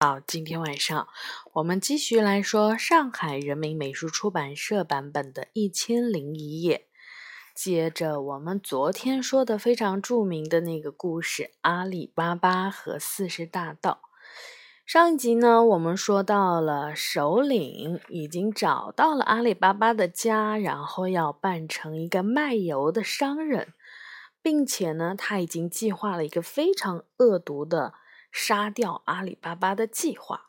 好，今天晚上我们继续来说上海人民美术出版社版本的《一千零一夜》。接着我们昨天说的非常著名的那个故事《阿里巴巴和四十大盗》。上一集呢，我们说到了首领已经找到了阿里巴巴的家，然后要扮成一个卖油的商人，并且呢，他已经计划了一个非常恶毒的。杀掉阿里巴巴的计划，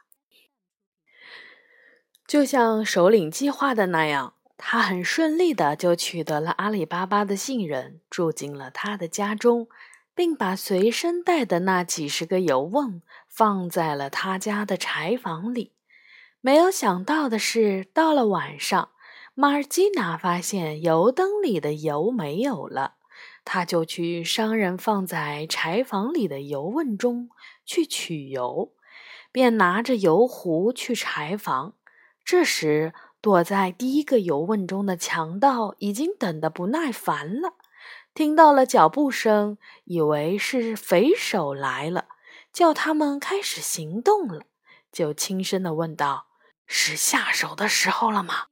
就像首领计划的那样，他很顺利的就取得了阿里巴巴的信任，住进了他的家中，并把随身带的那几十个油瓮放在了他家的柴房里。没有想到的是，到了晚上，马尔基娜发现油灯里的油没有了。他就去商人放在柴房里的油瓮中去取油，便拿着油壶去柴房。这时，躲在第一个油瓮中的强盗已经等得不耐烦了，听到了脚步声，以为是匪首来了，叫他们开始行动了，就轻声的问道：“是下手的时候了吗？”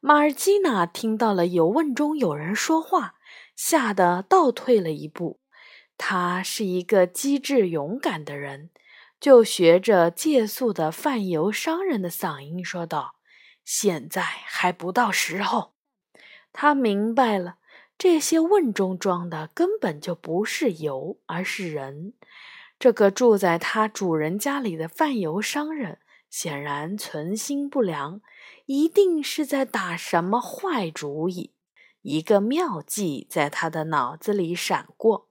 马尔基娜听到了油瓮中有人说话。吓得倒退了一步。他是一个机智勇敢的人，就学着借宿的贩油商人的嗓音说道：“现在还不到时候。”他明白了，这些瓮中装的根本就不是油，而是人。这个住在他主人家里的贩油商人显然存心不良，一定是在打什么坏主意。一个妙计在他的脑子里闪过，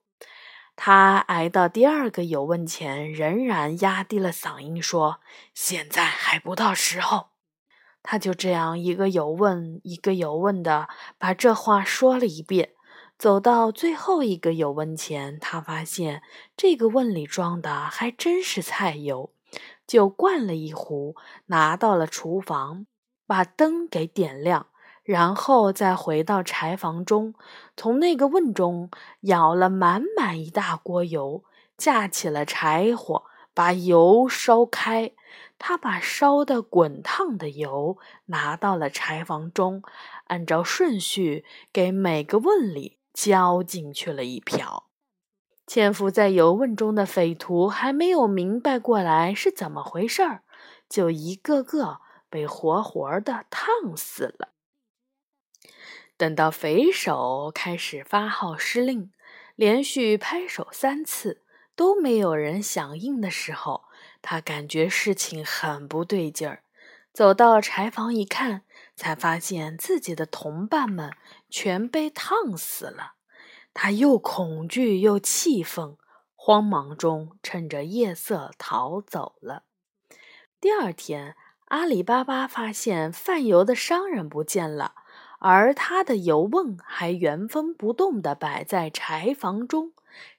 他挨到第二个油问前，仍然压低了嗓音说：“现在还不到时候。”他就这样一个油问一个油问的把这话说了一遍。走到最后一个油问前，他发现这个瓮里装的还真是菜油，就灌了一壶，拿到了厨房，把灯给点亮。然后再回到柴房中，从那个瓮中舀了满满一大锅油，架起了柴火，把油烧开。他把烧得滚烫的油拿到了柴房中，按照顺序给每个瓮里浇进去了一瓢。潜伏在油瓮中的匪徒还没有明白过来是怎么回事儿，就一个个被活活的烫死了。等到匪首开始发号施令，连续拍手三次都没有人响应的时候，他感觉事情很不对劲儿。走到柴房一看，才发现自己的同伴们全被烫死了。他又恐惧又气愤，慌忙中趁着夜色逃走了。第二天，阿里巴巴发现贩油的商人不见了。而他的油瓮还原封不动地摆在柴房中，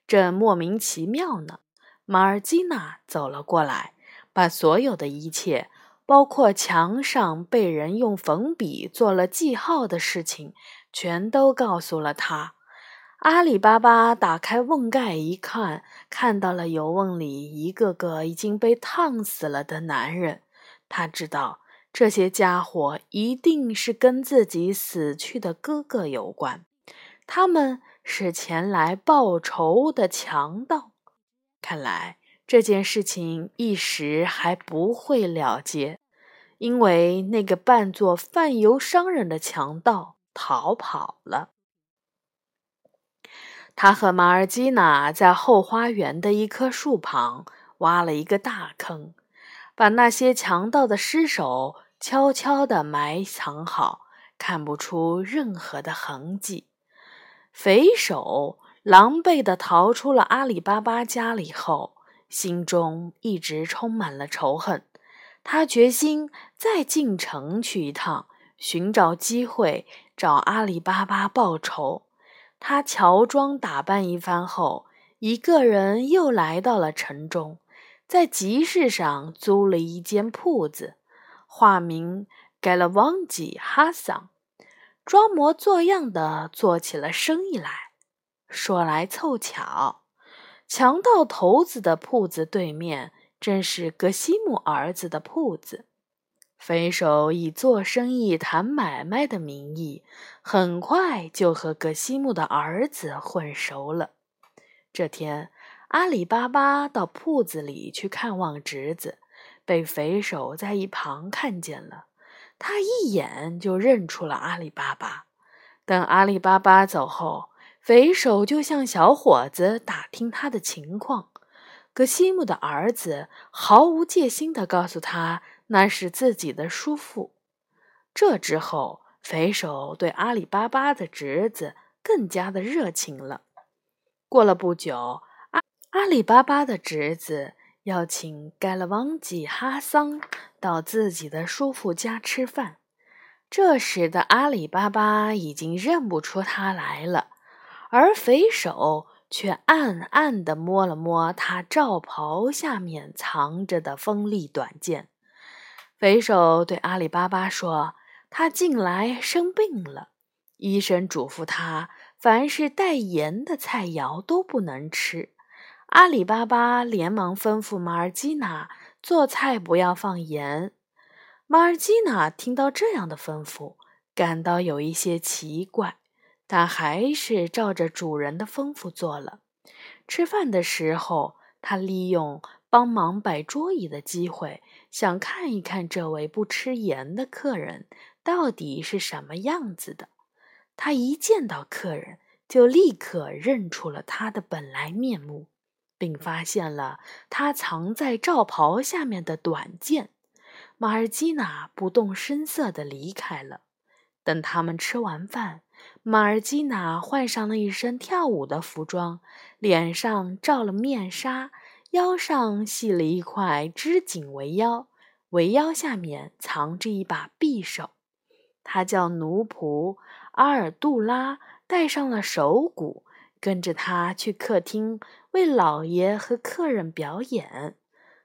正莫名其妙呢。马尔基娜走了过来，把所有的一切，包括墙上被人用粉笔做了记号的事情，全都告诉了他。阿里巴巴打开瓮盖一看，看到了油瓮里一个个已经被烫死了的男人，他知道。这些家伙一定是跟自己死去的哥哥有关，他们是前来报仇的强盗。看来这件事情一时还不会了结，因为那个扮作贩油商人的强盗逃跑了。他和马尔基娜在后花园的一棵树旁挖了一个大坑。把那些强盗的尸首悄悄地埋藏好，看不出任何的痕迹。匪首狼狈地逃出了阿里巴巴家里后，心中一直充满了仇恨。他决心再进城去一趟，寻找机会找阿里巴巴报仇。他乔装打扮一番后，一个人又来到了城中。在集市上租了一间铺子，化名改了忘记哈桑，装模作样的做起了生意来。说来凑巧，强盗头子的铺子对面正是格西姆儿子的铺子。匪首以做生意、谈买卖的名义，很快就和格西姆的儿子混熟了。这天，阿里巴巴到铺子里去看望侄子，被匪首在一旁看见了。他一眼就认出了阿里巴巴。等阿里巴巴走后，匪首就向小伙子打听他的情况。格西姆的儿子毫无戒心地告诉他。那是自己的叔父。这之后，匪首对阿里巴巴的侄子更加的热情了。过了不久，阿阿里巴巴的侄子要请盖勒旺吉哈桑到自己的叔父家吃饭。这时的阿里巴巴已经认不出他来了，而匪首却暗暗地摸了摸他罩袍下面藏着的锋利短剑。匪首对阿里巴巴说：“他近来生病了，医生嘱咐他，凡是带盐的菜肴都不能吃。”阿里巴巴连忙吩咐马尔基娜做菜不要放盐。马尔基娜听到这样的吩咐，感到有一些奇怪，但还是照着主人的吩咐做了。吃饭的时候，他利用帮忙摆桌椅的机会。想看一看这位不吃盐的客人到底是什么样子的。他一见到客人，就立刻认出了他的本来面目，并发现了他藏在罩袍下面的短剑。马尔基娜不动声色地离开了。等他们吃完饭，马尔基娜换上了一身跳舞的服装，脸上罩了面纱。腰上系了一块织锦围腰，围腰下面藏着一把匕首。他叫奴仆阿尔杜拉带上了手鼓，跟着他去客厅为老爷和客人表演。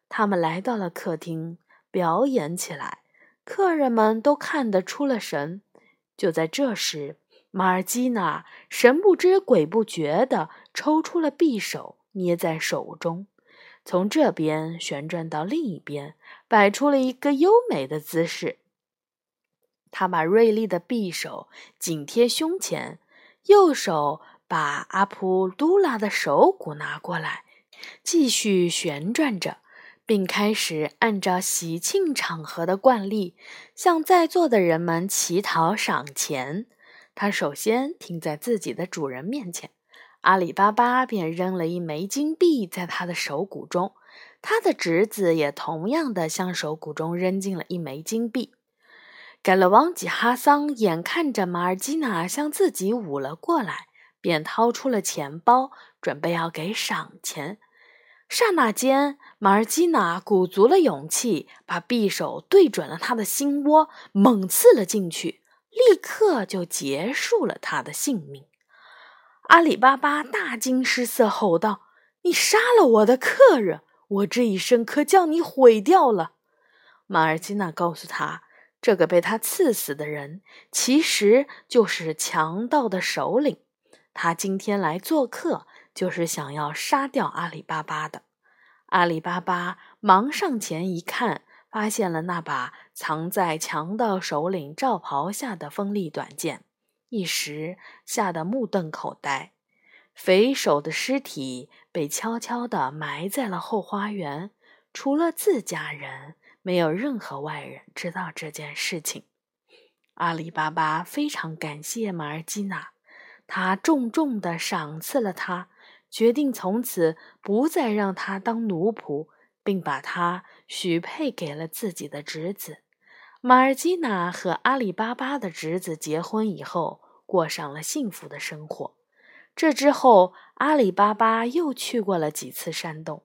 他们来到了客厅，表演起来，客人们都看得出了神。就在这时，马尔基娜神不知鬼不觉地抽出了匕首，捏在手中。从这边旋转到另一边，摆出了一个优美的姿势。他把锐利的匕首紧贴胸前，右手把阿普杜拉的手鼓拿过来，继续旋转着，并开始按照喜庆场合的惯例，向在座的人们乞讨赏钱。他首先停在自己的主人面前。阿里巴巴便扔了一枚金币在他的手鼓中，他的侄子也同样的向手鼓中扔进了一枚金币。盖勒旺吉哈桑眼看着马尔基娜向自己舞了过来，便掏出了钱包，准备要给赏钱。刹那间，马尔基娜鼓足了勇气，把匕首对准了他的心窝，猛刺了进去，立刻就结束了他的性命。阿里巴巴大惊失色，吼道：“你杀了我的客人，我这一生可将你毁掉了。”马尔基娜告诉他：“这个被他刺死的人，其实就是强盗的首领。他今天来做客，就是想要杀掉阿里巴巴的。”阿里巴巴忙上前一看，发现了那把藏在强盗首领罩袍下的锋利短剑。一时吓得目瞪口呆，匪首的尸体被悄悄地埋在了后花园，除了自家人，没有任何外人知道这件事情。阿里巴巴非常感谢马尔基娜，他重重地赏赐了他，决定从此不再让他当奴仆，并把他许配给了自己的侄子。马尔基娜和阿里巴巴的侄子结婚以后，过上了幸福的生活。这之后，阿里巴巴又去过了几次山洞，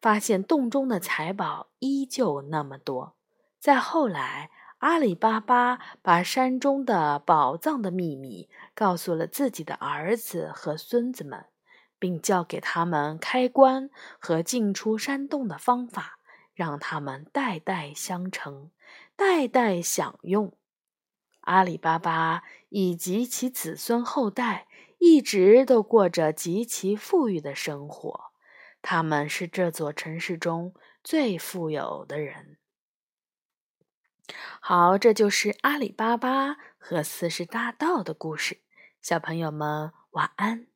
发现洞中的财宝依旧那么多。再后来，阿里巴巴把山中的宝藏的秘密告诉了自己的儿子和孙子们，并教给他们开关和进出山洞的方法，让他们代代相承。代代享用，阿里巴巴以及其子孙后代一直都过着极其富裕的生活。他们是这座城市中最富有的人。好，这就是阿里巴巴和四十大盗的故事。小朋友们，晚安。